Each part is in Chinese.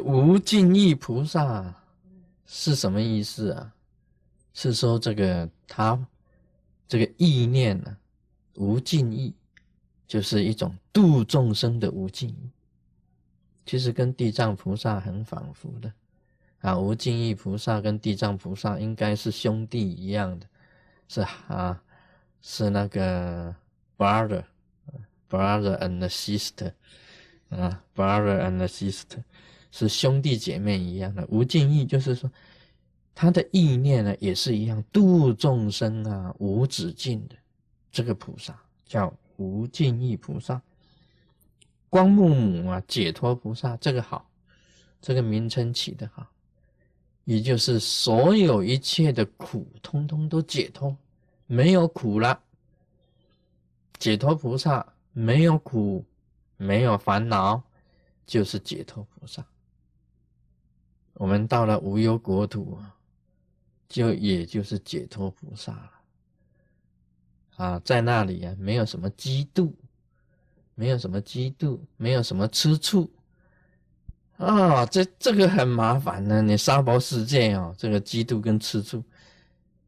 无尽意菩萨是什么意思啊？是说这个他这个意念呢，无尽意，就是一种度众生的无尽意。其实跟地藏菩萨很仿佛的啊，无尽意菩萨跟地藏菩萨应该是兄弟一样的，是啊，是那个 brother，brother and sister，啊，brother and sister 是兄弟姐妹一样的。无尽意就是说，他的意念呢也是一样，度众生啊，无止境的这个菩萨叫无尽意菩萨。光目母啊，解脱菩萨，这个好，这个名称起的好，也就是所有一切的苦，通通都解脱，没有苦了。解脱菩萨没有苦，没有烦恼，就是解脱菩萨。我们到了无忧国土，就也就是解脱菩萨了。啊，在那里啊，没有什么嫉妒。没有什么嫉妒，没有什么吃醋啊，这这个很麻烦呢。你沙包世界哦，这个嫉妒跟吃醋，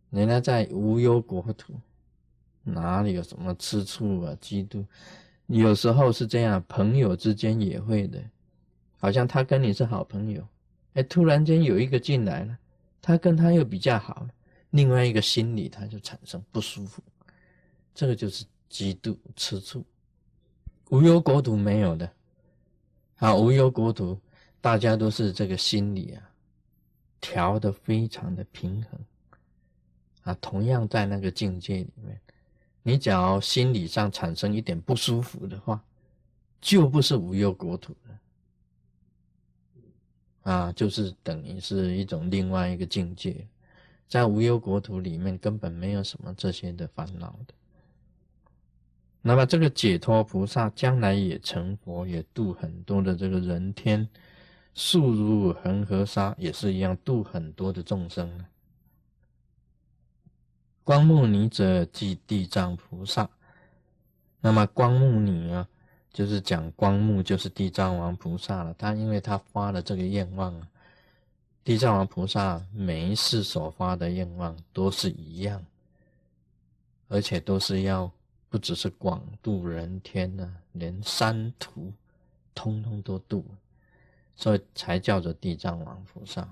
人家在无忧国土，哪里有什么吃醋啊、嫉妒？有时候是这样，朋友之间也会的，好像他跟你是好朋友，哎，突然间有一个进来了，他跟他又比较好，另外一个心里他就产生不舒服，这个就是嫉妒、吃醋。无忧国土没有的，啊，无忧国土，大家都是这个心理啊，调的非常的平衡，啊，同样在那个境界里面，你只要心理上产生一点不舒服的话，就不是无忧国土了，啊，就是等于是一种另外一个境界，在无忧国土里面根本没有什么这些的烦恼的。那么这个解脱菩萨将来也成佛，也度很多的这个人天，速如恒河沙，也是一样度很多的众生。光目尼者即地藏菩萨。那么光目尼啊，就是讲光目就是地藏王菩萨了。他因为他发了这个愿望啊，地藏王菩萨每一次所发的愿望都是一样，而且都是要。不只是广度人天呢，连三途通通都度，所以才叫做地藏王菩萨。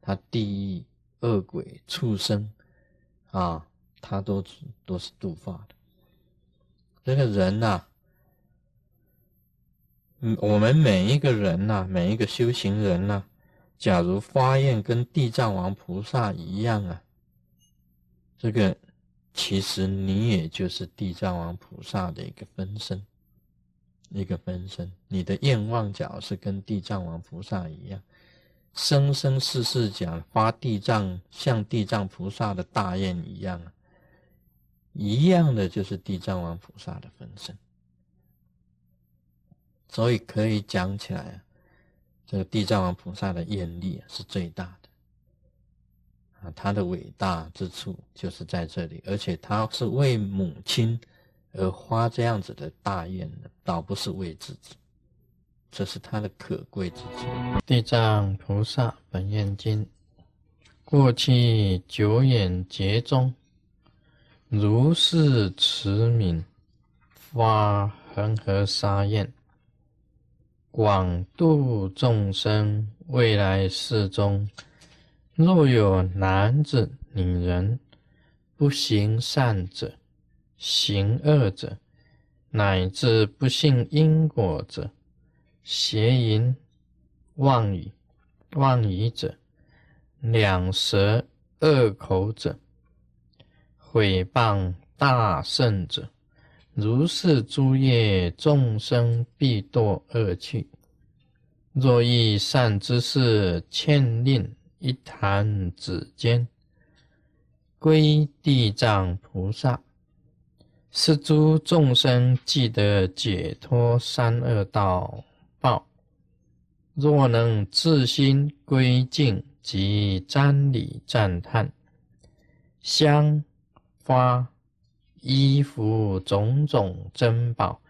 他地狱恶鬼畜生啊，他都都是度化的。这个人呐，嗯，我们每一个人呐，每一个修行人呐，假如发愿跟地藏王菩萨一样啊，这个。其实你也就是地藏王菩萨的一个分身，一个分身。你的愿望角是跟地藏王菩萨一样，生生世世讲发地藏像地藏菩萨的大愿一样啊，一样的就是地藏王菩萨的分身。所以可以讲起来啊，这个地藏王菩萨的愿力是最大的。啊，他的伟大之处就是在这里，而且他是为母亲而发这样子的大愿的，倒不是为自己，这是他的可贵之处。地藏菩萨本愿经，过去久远劫中，如是慈悯发恒河沙愿，广度众生，未来世中。若有男子、女人不行善者，行恶者，乃至不信因果者，邪淫、妄语、妄语者，两舌恶口者，毁谤大圣者，如是诸业众生必堕恶趣。若遇善之事，欠令。一弹指间，归地藏菩萨，是诸众生记得解脱三恶道报。若能自心归敬及瞻礼赞叹，香花衣服种种珍宝，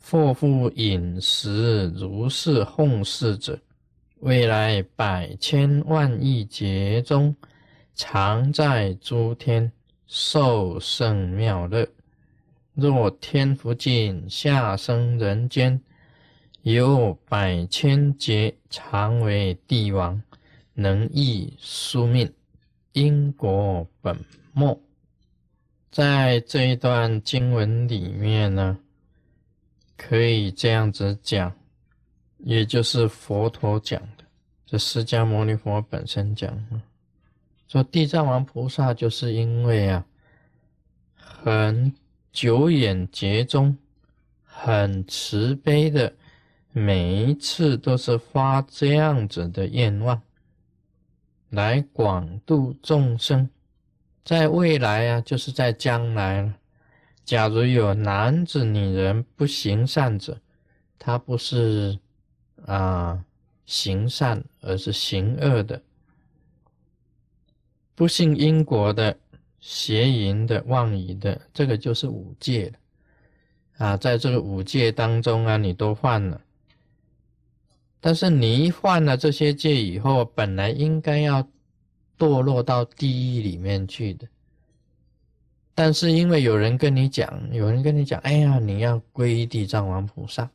或复饮食如是奉事者。未来百千万亿劫中，常在诸天受胜妙乐。若天福尽，下生人间，有百千劫，常为帝王，能益宿命，因果本末。在这一段经文里面呢，可以这样子讲。也就是佛陀讲的，这释迦牟尼佛本身讲，说地藏王菩萨就是因为啊，很久远劫中，很慈悲的，每一次都是发这样子的愿望，来广度众生，在未来啊，就是在将来，假如有男子女人不行善者，他不是。啊，行善而是行恶的，不信因果的、邪淫的、妄语的，这个就是五戒了。啊，在这个五戒当中啊，你都犯了。但是你一犯了这些戒以后，本来应该要堕落到地狱里面去的，但是因为有人跟你讲，有人跟你讲，哎呀，你要皈依地藏王菩萨。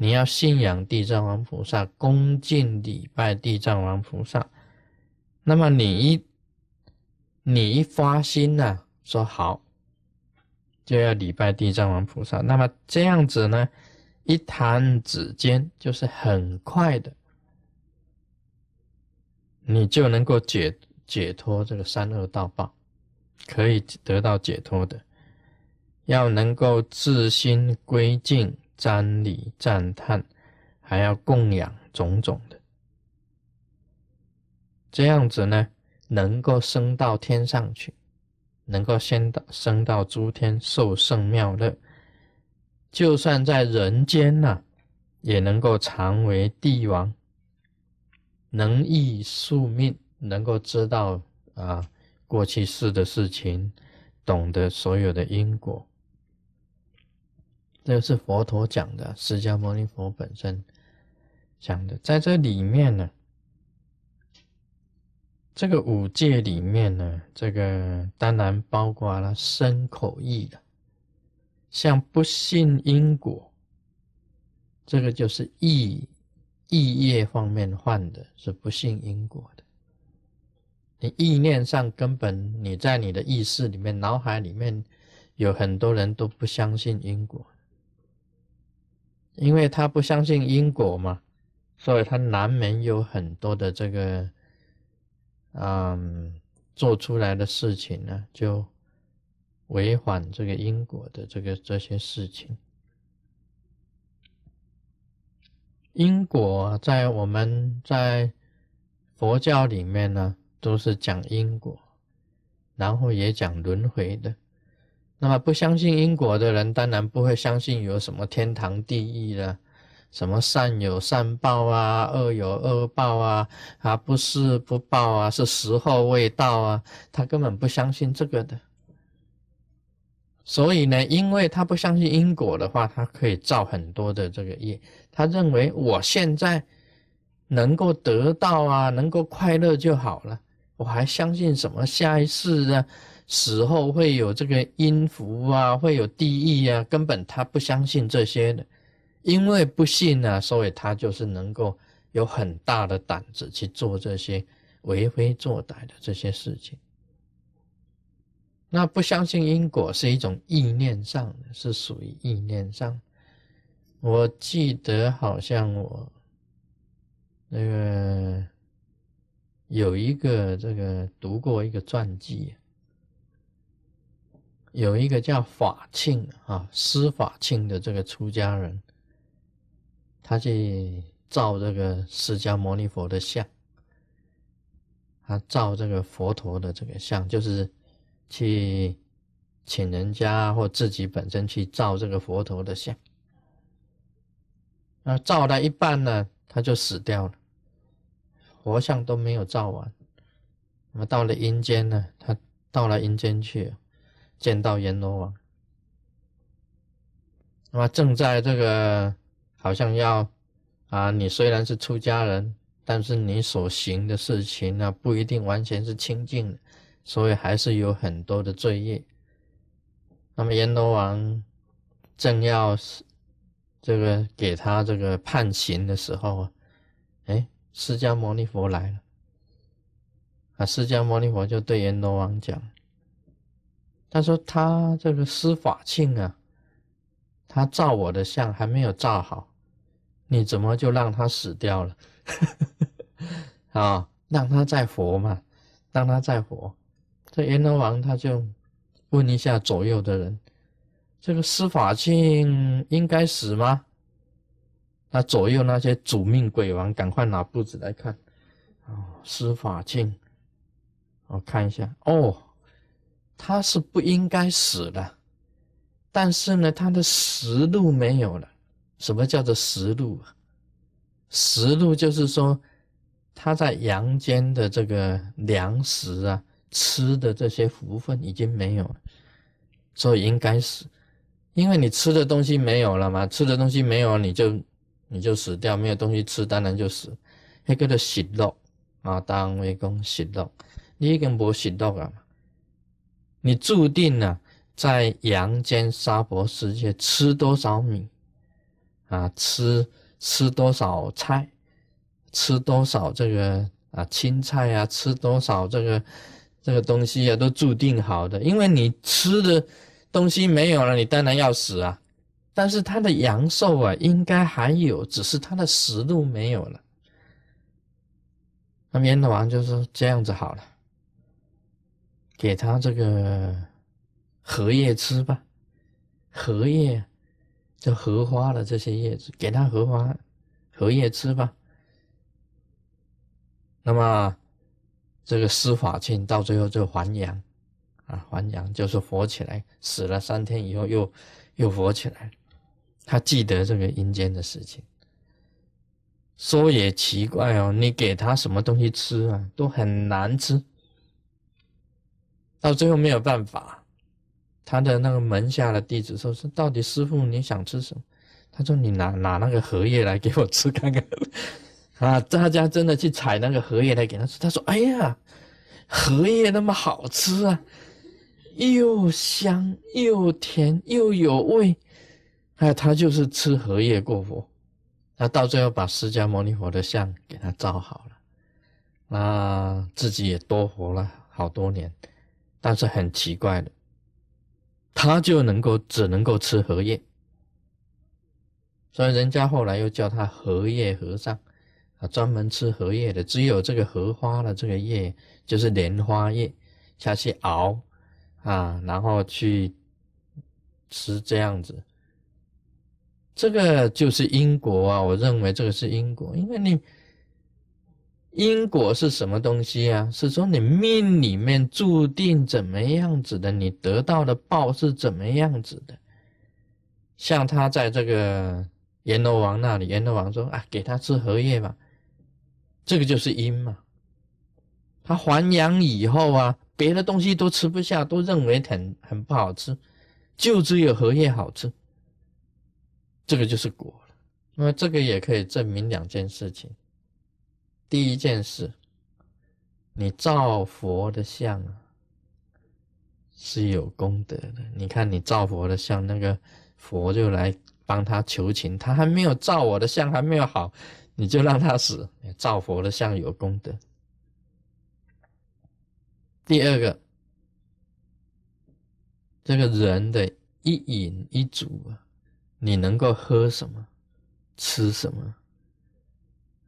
你要信仰地藏王菩萨，恭敬礼拜地藏王菩萨。那么你一你一发心呢，说好，就要礼拜地藏王菩萨。那么这样子呢，一弹指间就是很快的，你就能够解解脱这个三恶道报，可以得到解脱的。要能够自心归敬。瞻礼赞叹，还要供养种种的，这样子呢，能够升到天上去，能够先到升到诸天受圣妙乐，就算在人间呢，也能够常为帝王，能易宿命，能够知道啊过去世的事情，懂得所有的因果。这是佛陀讲的，释迦牟尼佛本身讲的，在这里面呢，这个五戒里面呢，这个当然包括了身口意的，像不信因果，这个就是意意业方面犯的，是不信因果的。你意念上根本你在你的意识里面、脑海里面有很多人都不相信因果。因为他不相信因果嘛，所以他难免有很多的这个，嗯，做出来的事情呢，就违反这个因果的这个这些事情。因果在我们在佛教里面呢，都是讲因果，然后也讲轮回的。那么不相信因果的人，当然不会相信有什么天堂地狱了，什么善有善报啊，恶有恶报啊，啊不是不报啊，是时候未到啊，他根本不相信这个的。所以呢，因为他不相信因果的话，他可以造很多的这个业。他认为我现在能够得到啊，能够快乐就好了，我还相信什么下一世呢？死后会有这个阴福啊，会有地狱啊，根本他不相信这些的，因为不信啊，所以他就是能够有很大的胆子去做这些为非作歹的这些事情。那不相信因果是一种意念上，是属于意念上。我记得好像我那个有一个这个读过一个传记。有一个叫法庆啊，施法庆的这个出家人，他去造这个释迦牟尼佛的像，他造这个佛陀的这个像，就是去请人家或自己本身去造这个佛陀的像。那造了一半呢，他就死掉了，佛像都没有造完。那么到了阴间呢，他到了阴间去。见到阎罗王，那么正在这个好像要啊，你虽然是出家人，但是你所行的事情呢，不一定完全是清净的，所以还是有很多的罪业。那么阎罗王正要这个给他这个判刑的时候啊，哎，释迦牟尼佛来了，啊，释迦牟尼佛就对阎罗王讲，他说他这个施法庆啊，他照我的相还没有照好，你怎么就让他死掉了？啊，让他再活嘛，让他再活。这阎罗王他就。问一下左右的人，这个司法庆应该死吗？那左右那些主命鬼王赶快拿簿子来看。哦，司法庆，我看一下。哦，他是不应该死的，但是呢，他的食禄没有了。什么叫做食禄啊？食禄就是说他在阳间的这个粮食啊。吃的这些福分已经没有了，所以应该死，因为你吃的东西没有了嘛，吃的东西没有，你就你就死掉，没有东西吃，当然就死。那个叫食肉啊，当为讲食肉，你已经无食肉了嘛，你注定了在阳间娑婆世界吃多少米啊，吃吃多少菜，吃多少这个啊青菜啊，吃多少这个。这个东西啊，都注定好的，因为你吃的东西没有了，你当然要死啊。但是他的阳寿啊，应该还有，只是他的食禄没有了。那阎罗王就说：“这样子好了，给他这个荷叶吃吧，荷叶就荷花的这些叶子，给他荷花荷叶吃吧。”那么。这个施法庆到最后就还阳，啊，还阳就是活起来，死了三天以后又又活起来。他记得这个阴间的事情。说也奇怪哦，你给他什么东西吃啊，都很难吃。到最后没有办法，他的那个门下的弟子说：“是到底师傅你想吃什么？”他说：“你拿拿那个荷叶来给我吃看看。”啊！大家真的去采那个荷叶来给他吃。他说：“哎呀，荷叶那么好吃啊，又香又甜又有味。”哎，他就是吃荷叶过活。他到最后把释迦牟尼佛的像给他造好了，啊，自己也多活了好多年。但是很奇怪的，他就能够只能够吃荷叶，所以人家后来又叫他荷叶和尚。啊，专门吃荷叶的，只有这个荷花的这个叶，就是莲花叶，下去熬啊，然后去吃这样子。这个就是因果啊，我认为这个是因果，因为你因果是什么东西啊？是说你命里面注定怎么样子的，你得到的报是怎么样子的。像他在这个阎罗王那里，阎罗王说啊，给他吃荷叶吧。这个就是因嘛，他还阳以后啊，别的东西都吃不下，都认为很很不好吃，就只有荷叶好吃。这个就是果了。那么这个也可以证明两件事情。第一件事，你造佛的像啊，是有功德的。你看你造佛的像，那个佛就来帮他求情，他还没有造我的像，还没有好。你就让他死，造佛的像有功德。第二个，这个人的一饮一煮啊，你能够喝什么，吃什么，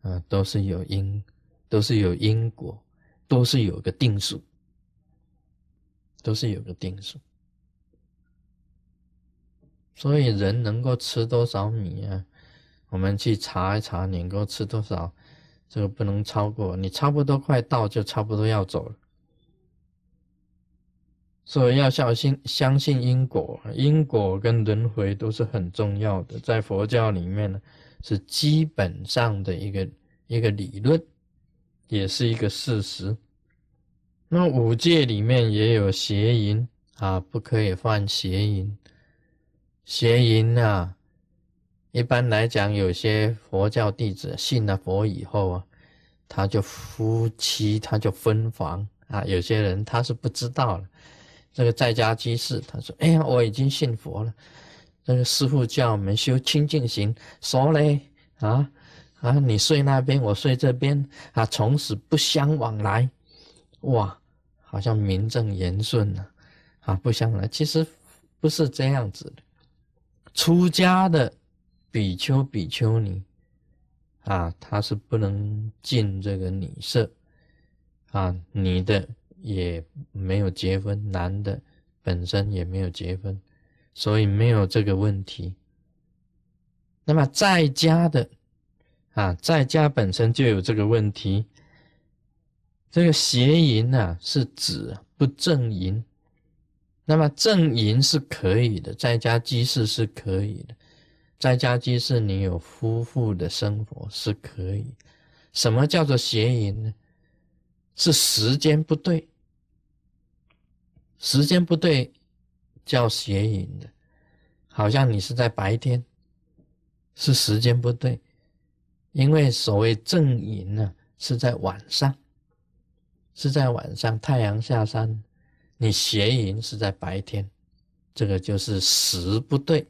啊，都是有因，都是有因果，都是有个定数，都是有个定数。所以人能够吃多少米啊？我们去查一查，能够吃多少，这个不能超过。你差不多快到，就差不多要走了。所以要小心，相信因果，因果跟轮回都是很重要的，在佛教里面呢，是基本上的一个一个理论，也是一个事实。那五戒里面也有邪淫啊，不可以犯邪淫，邪淫啊。一般来讲，有些佛教弟子信了佛以后啊，他就夫妻他就分房啊。有些人他是不知道了，这个在家居士他说：“哎呀，我已经信佛了。”这个师傅叫我们修清净行，说嘞啊啊，你睡那边，我睡这边啊，从此不相往来。哇，好像名正言顺呢，啊，不相来。其实不是这样子的。出家的比丘、比丘尼啊，他是不能进这个女色啊，女的也没有结婚，男的本身也没有结婚。所以没有这个问题。那么在家的啊，在家本身就有这个问题。这个邪淫呢，是指不正淫。那么正淫是可以的，在家居士是可以的。在家居士，你有夫妇的生活是可以。什么叫做邪淫呢？是时间不对，时间不对。叫邪淫的，好像你是在白天，是时间不对，因为所谓正淫呢是在晚上，是在晚上太阳下山，你邪淫是在白天，这个就是时不对。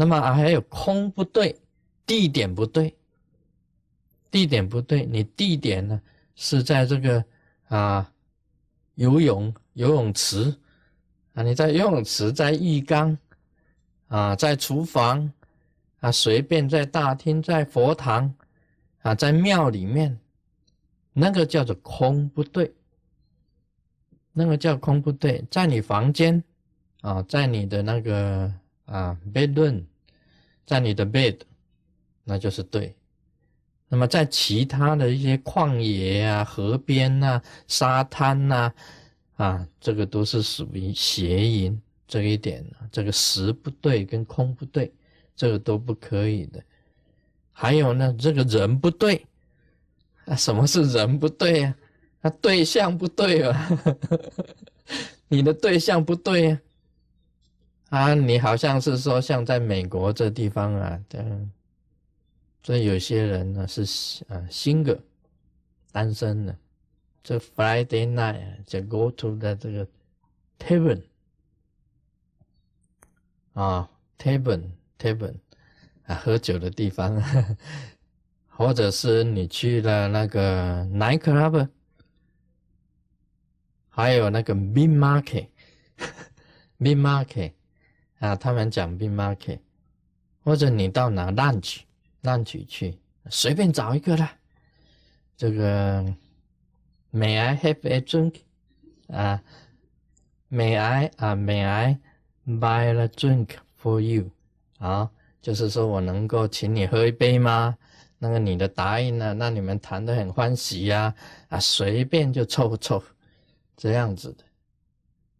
那么还有空不对，地点不对，地点不对，你地点呢是在这个啊游泳游泳池。啊，你在游泳池，在浴缸，啊，在厨房，啊，随便在大厅，在佛堂，啊，在庙里面，那个叫做空不对，那个叫空不对，在你房间，啊，在你的那个啊 bedroom，在你的 bed，那就是对。那么在其他的一些旷野啊、河边呐、沙滩呐。啊，这个都是属于邪淫这一点这个时不对跟空不对，这个都不可以的。还有呢，这个人不对啊，什么是人不对呀？啊，对象不对啊，你的对象不对呀。啊，你好像是说像在美国这地方啊，这所以有些人呢是啊新的单身的。这 Friday night 就 go to 的这个 tavern 啊 tavern tavern 啊喝酒的地方，或者是你去了那个 night club，还有那个 meat market meat market 啊，他们讲 be market，或者你到哪 lunch lunch 去，随便找一个啦，这个。May I have a drink？啊，May I 啊，May I buy a drink for you？啊，就是说我能够请你喝一杯吗？那个你的答应了，那你们谈得很欢喜呀，啊，随便就凑合凑合，这样子的，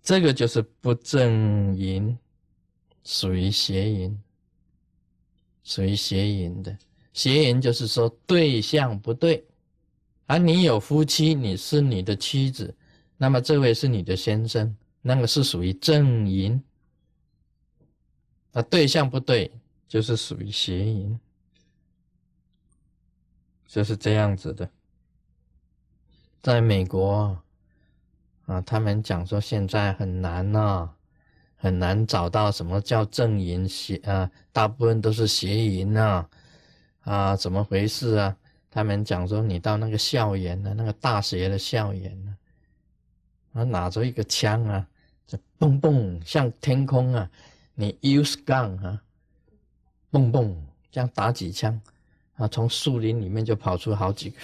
这个就是不正淫，属于邪淫，属于邪淫的。邪淫就是说对象不对。而你有夫妻，你是你的妻子，那么这位是你的先生，那个是属于正淫。那对象不对，就是属于邪淫，就是这样子的。在美国啊，他们讲说现在很难呐，很难找到什么叫正淫邪啊，大部分都是邪淫啊，啊，怎么回事啊？他们讲说，你到那个校园呢，那个大学的校园呢，啊，拿着一个枪啊，就蹦蹦像天空啊，你 use gun 啊，蹦蹦这样打几枪，啊，从树林里面就跑出好几个，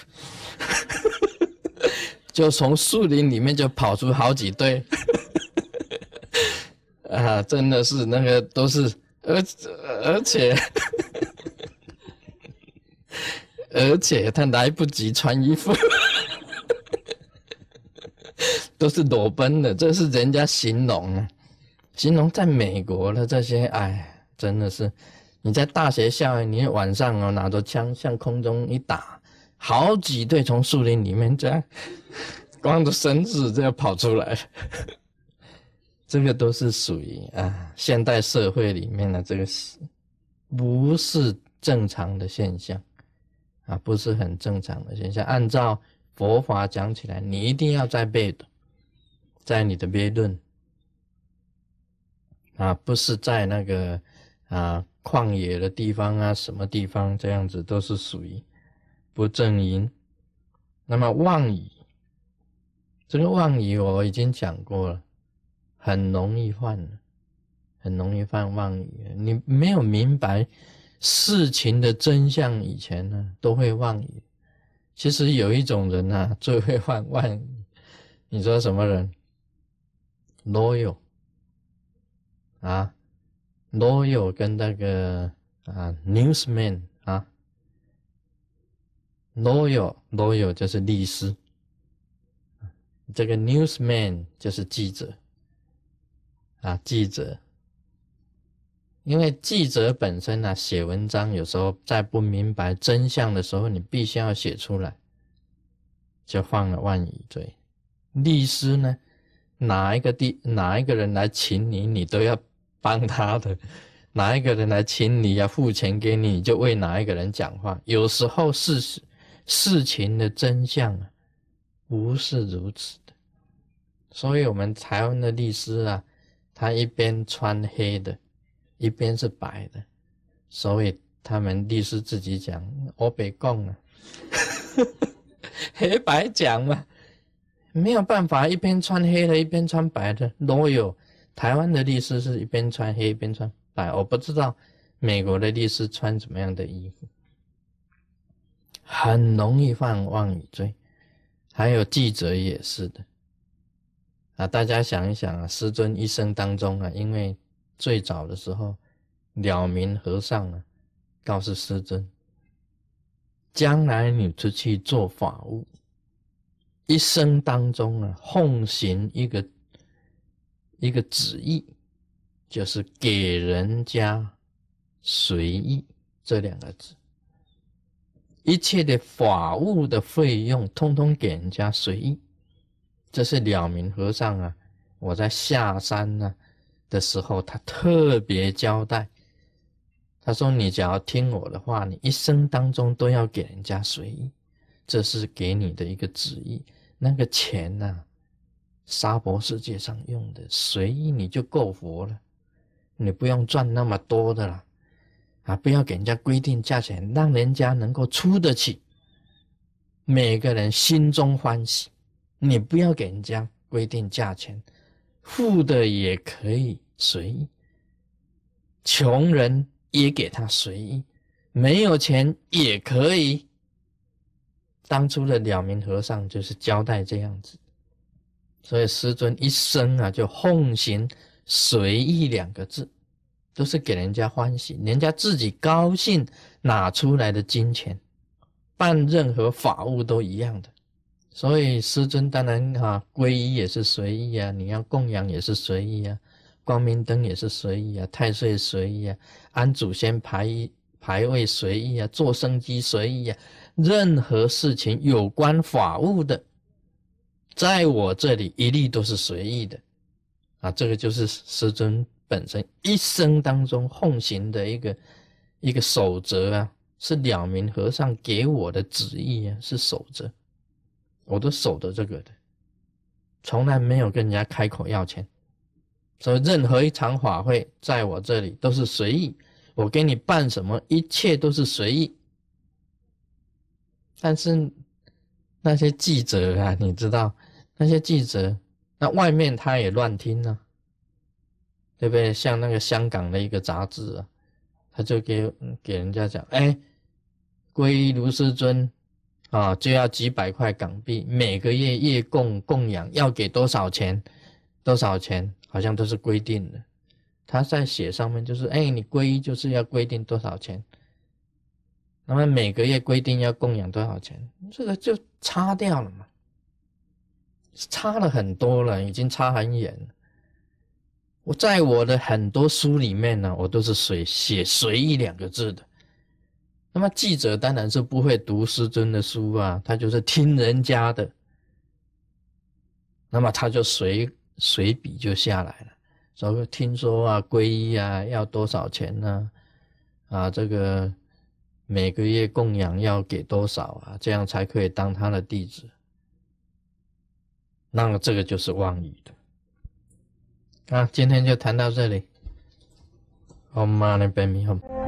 就从树林里面就跑出好几队，啊，真的是那个都是，而而且。而且他来不及穿衣服，都是裸奔的。这是人家形容，形容在美国的这些，哎，真的是你在大学校园，你晚上哦拿着枪向空中一打，好几队从树林里面这样光着身子这样跑出来，这个都是属于啊现代社会里面的这个是不是正常的现象？啊，不是很正常的现象。按照佛法讲起来，你一定要在背的，在你的辩论啊，不是在那个啊旷野的地方啊，什么地方这样子都是属于不正音。那么妄语，这个妄语我已经讲过了，很容易犯，很容易犯妄语。你没有明白事情的真相以前呢，都会妄语。其实有一种人啊，最会犯妄语。你说什么人？loyal 啊，loyal 跟那个啊，newsman 啊。lawyer，lawyer 就是律师，这个 newsman 就是记者，啊，记者，因为记者本身呢，写文章有时候在不明白真相的时候，你必须要写出来，就犯了万语罪。律师呢，哪一个地哪一个人来请你，你都要帮他的；哪一个人来请你要付钱给你，就为哪一个人讲话。有时候事实。事情的真相啊，不是如此的。所以，我们台湾的律师啊，他一边穿黑的，一边是白的。所以，他们律师自己讲：“我被供了，黑白讲嘛，没有办法，一边穿黑的，一边穿白的都有。台湾的律师是一边穿黑，一边穿白。我不知道美国的律师穿怎么样的衣服。”很容易犯妄语罪，还有记者也是的啊！大家想一想啊，师尊一生当中啊，因为最早的时候，了明和尚啊，告诉师尊，将来你出去做法务，一生当中啊，奉行一个一个旨意，就是给人家随意这两个字。一切的法务的费用，通通给人家随意。这是了明和尚啊，我在下山呢的时候，他特别交代。他说：“你只要听我的话，你一生当中都要给人家随意，这是给你的一个旨意。那个钱呢，沙婆世界上用的随意，你就够佛了，你不用赚那么多的了。”啊，不要给人家规定价钱，让人家能够出得起，每个人心中欢喜。你不要给人家规定价钱，富的也可以随意，穷人也给他随意，没有钱也可以。当初的了明和尚就是交代这样子，所以师尊一生啊就奉行随意两个字。都是给人家欢喜，人家自己高兴拿出来的金钱，办任何法务都一样的。所以师尊当然哈皈依也是随意啊，你要供养也是随意啊，光明灯也是随意啊，太岁随意啊，安祖先牌牌位随意啊，做生机随意啊，任何事情有关法务的，在我这里一律都是随意的啊，这个就是师尊。本身一生当中奉行的一个一个守则啊，是了明和尚给我的旨意啊，是守则，我都守着这个的，从来没有跟人家开口要钱，所以任何一场法会在我这里都是随意，我给你办什么，一切都是随意。但是那些记者啊，你知道，那些记者，那外面他也乱听呢。对不对？像那个香港的一个杂志啊，他就给给人家讲，哎，皈依卢师尊啊，就要几百块港币，每个月月供供养要给多少钱？多少钱？好像都是规定的。他在写上面就是，哎，你皈依就是要规定多少钱，那么每个月规定要供养多少钱，这个就差掉了嘛，差了很多了，已经差很远了。我在我的很多书里面呢，我都是随写“随意”两个字的。那么记者当然是不会读师尊的书啊，他就是听人家的，那么他就随随笔就下来了。所以听说啊，皈依啊要多少钱呢？啊，这个每个月供养要给多少啊？这样才可以当他的弟子。那么这个就是妄语的。啊，今天就谈到这里。Om Mani Padme Hum。